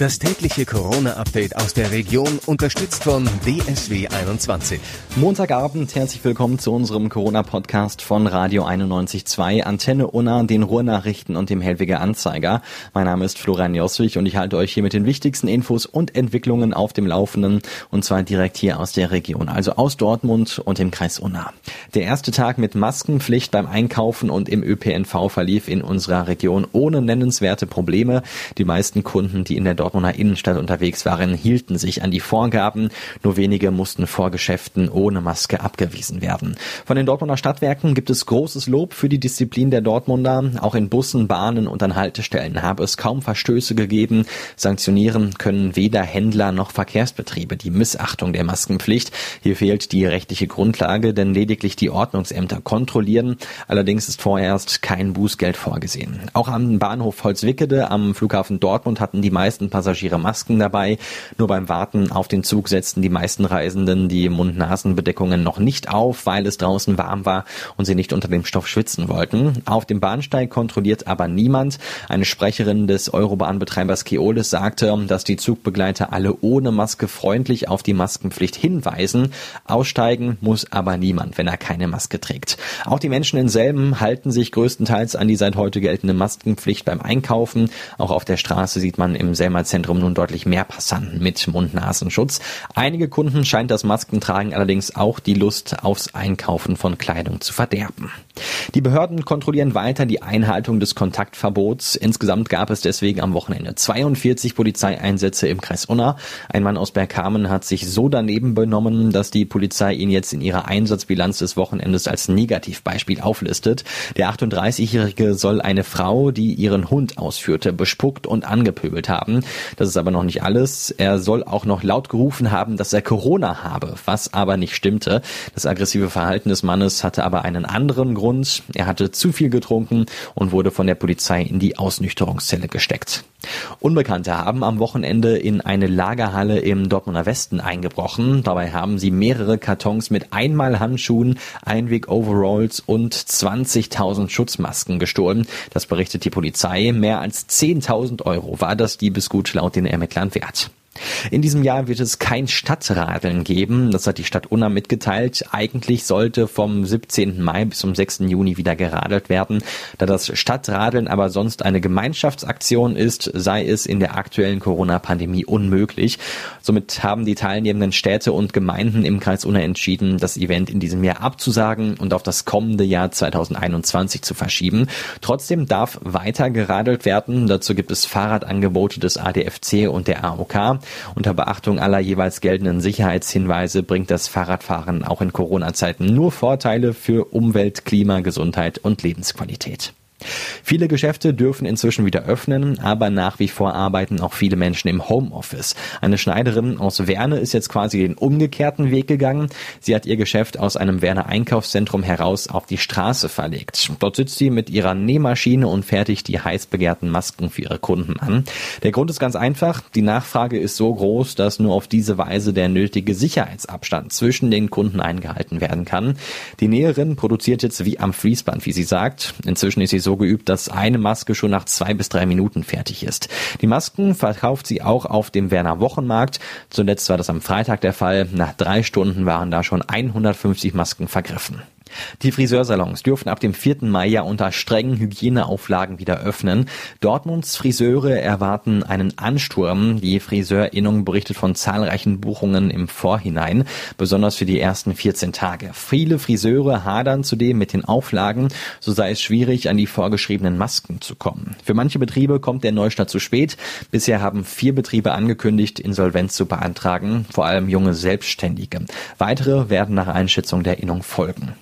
Das tägliche Corona-Update aus der Region, unterstützt von DSW 21. Montagabend, herzlich willkommen zu unserem Corona-Podcast von Radio 91.2, Antenne Unna, den Ruhrnachrichten und dem Hellwiger Anzeiger. Mein Name ist Florian Josswig und ich halte euch hier mit den wichtigsten Infos und Entwicklungen auf dem Laufenden und zwar direkt hier aus der Region, also aus Dortmund und dem Kreis Unna. Der erste Tag mit Maskenpflicht beim Einkaufen und im ÖPNV verlief in unserer Region ohne nennenswerte Probleme. Die meisten Kunden, die in der Dortmunder Innenstadt unterwegs waren, hielten sich an die Vorgaben. Nur wenige mussten vor Geschäften ohne Maske abgewiesen werden. Von den Dortmunder Stadtwerken gibt es großes Lob für die Disziplin der Dortmunder. Auch in Bussen, Bahnen und an Haltestellen habe es kaum Verstöße gegeben. Sanktionieren können weder Händler noch Verkehrsbetriebe die Missachtung der Maskenpflicht. Hier fehlt die rechtliche Grundlage, denn lediglich die Ordnungsämter kontrollieren. Allerdings ist vorerst kein Bußgeld vorgesehen. Auch am Bahnhof Holzwickede am Flughafen Dortmund hatten die meisten Passagiere Masken dabei. Nur beim Warten auf den Zug setzten die meisten Reisenden die Mund-Nasen-Bedeckungen noch nicht auf, weil es draußen warm war und sie nicht unter dem Stoff schwitzen wollten. Auf dem Bahnsteig kontrolliert aber niemand. Eine Sprecherin des Eurobahnbetreibers Keolis sagte, dass die Zugbegleiter alle ohne Maske freundlich auf die Maskenpflicht hinweisen. Aussteigen muss aber niemand, wenn er keine Maske trägt. Auch die Menschen in Selben halten sich größtenteils an die seit heute geltende Maskenpflicht beim Einkaufen. Auch auf der Straße sieht man im Selmer Zentrum nun deutlich mehr Passanten mit Mund-Nasenschutz. Einige Kunden scheint das Maskentragen allerdings auch die Lust aufs Einkaufen von Kleidung zu verderben. Die Behörden kontrollieren weiter die Einhaltung des Kontaktverbots. Insgesamt gab es deswegen am Wochenende 42 Polizeieinsätze im Kreis Unna. Ein Mann aus Bergkamen hat sich so daneben benommen, dass die Polizei ihn jetzt in ihrer Einsatzbilanz des Wochenendes als Negativbeispiel auflistet. Der 38-Jährige soll eine Frau, die ihren Hund ausführte, bespuckt und angepöbelt haben. Das ist aber noch nicht alles. Er soll auch noch laut gerufen haben, dass er Corona habe, was aber nicht stimmte. Das aggressive Verhalten des Mannes hatte aber einen anderen Grund. Er hatte zu viel getrunken und wurde von der Polizei in die Ausnüchterungszelle gesteckt. Unbekannte haben am Wochenende in eine Lagerhalle im Dortmunder Westen eingebrochen. Dabei haben sie mehrere Kartons mit Einmalhandschuhen, Einweg-Overalls und 20.000 Schutzmasken gestohlen. Das berichtet die Polizei. Mehr als 10.000 Euro war das Diebesgut laut den Ermittlern wert. In diesem Jahr wird es kein Stadtradeln geben. Das hat die Stadt Unna mitgeteilt. Eigentlich sollte vom 17. Mai bis zum 6. Juni wieder geradelt werden. Da das Stadtradeln aber sonst eine Gemeinschaftsaktion ist, sei es in der aktuellen Corona-Pandemie unmöglich. Somit haben die teilnehmenden Städte und Gemeinden im Kreis Unna entschieden, das Event in diesem Jahr abzusagen und auf das kommende Jahr 2021 zu verschieben. Trotzdem darf weiter geradelt werden. Dazu gibt es Fahrradangebote des ADFC und der AOK. Unter Beachtung aller jeweils geltenden Sicherheitshinweise bringt das Fahrradfahren auch in Corona-Zeiten nur Vorteile für Umwelt, Klima, Gesundheit und Lebensqualität. Viele Geschäfte dürfen inzwischen wieder öffnen, aber nach wie vor arbeiten auch viele Menschen im Homeoffice. Eine Schneiderin aus Werne ist jetzt quasi den umgekehrten Weg gegangen. Sie hat ihr Geschäft aus einem Werner Einkaufszentrum heraus auf die Straße verlegt. Dort sitzt sie mit ihrer Nähmaschine und fertigt die heiß begehrten Masken für ihre Kunden an. Der Grund ist ganz einfach. Die Nachfrage ist so groß, dass nur auf diese Weise der nötige Sicherheitsabstand zwischen den Kunden eingehalten werden kann. Die Näherin produziert jetzt wie am Fließband, wie sie sagt. Inzwischen ist sie so so geübt, dass eine Maske schon nach zwei bis drei Minuten fertig ist. Die Masken verkauft sie auch auf dem Werner Wochenmarkt. Zuletzt war das am Freitag der Fall. Nach drei Stunden waren da schon 150 Masken vergriffen. Die Friseursalons dürfen ab dem 4. Mai ja unter strengen Hygieneauflagen wieder öffnen. Dortmunds Friseure erwarten einen Ansturm. Die Friseurinnung berichtet von zahlreichen Buchungen im Vorhinein, besonders für die ersten 14 Tage. Viele Friseure hadern zudem mit den Auflagen, so sei es schwierig, an die vorgeschriebenen Masken zu kommen. Für manche Betriebe kommt der Neustart zu spät. Bisher haben vier Betriebe angekündigt, Insolvenz zu beantragen, vor allem junge Selbstständige. Weitere werden nach Einschätzung der Innung folgen.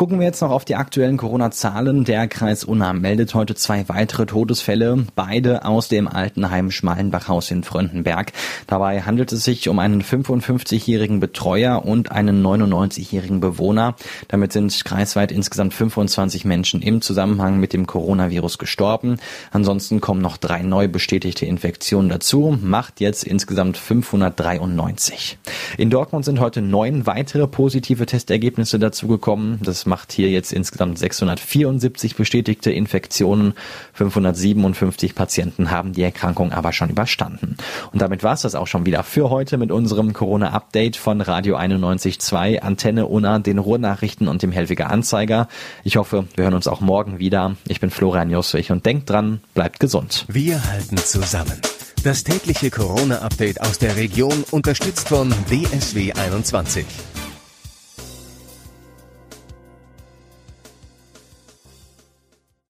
Gucken wir jetzt noch auf die aktuellen Corona-Zahlen. Der Kreis Unna meldet heute zwei weitere Todesfälle, beide aus dem Altenheim Schmalenbachhaus in Fröndenberg. Dabei handelt es sich um einen 55-jährigen Betreuer und einen 99-jährigen Bewohner. Damit sind kreisweit insgesamt 25 Menschen im Zusammenhang mit dem Coronavirus gestorben. Ansonsten kommen noch drei neu bestätigte Infektionen dazu, macht jetzt insgesamt 593. In Dortmund sind heute neun weitere positive Testergebnisse dazugekommen. Das macht hier jetzt insgesamt 674 bestätigte Infektionen. 557 Patienten haben die Erkrankung aber schon überstanden. Und damit war es das auch schon wieder für heute mit unserem Corona-Update von Radio 91.2, Antenne Unna, den Ruhrnachrichten und dem Helwiger Anzeiger. Ich hoffe, wir hören uns auch morgen wieder. Ich bin Florian Joswig und denkt dran, bleibt gesund. Wir halten zusammen. Das tägliche Corona-Update aus der Region unterstützt von DSW 21.